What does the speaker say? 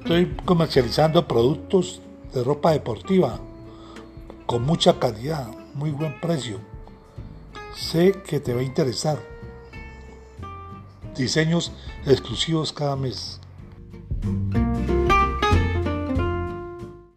Estoy comercializando productos de ropa deportiva con mucha calidad, muy buen precio. Sé que te va a interesar. Diseños exclusivos cada mes.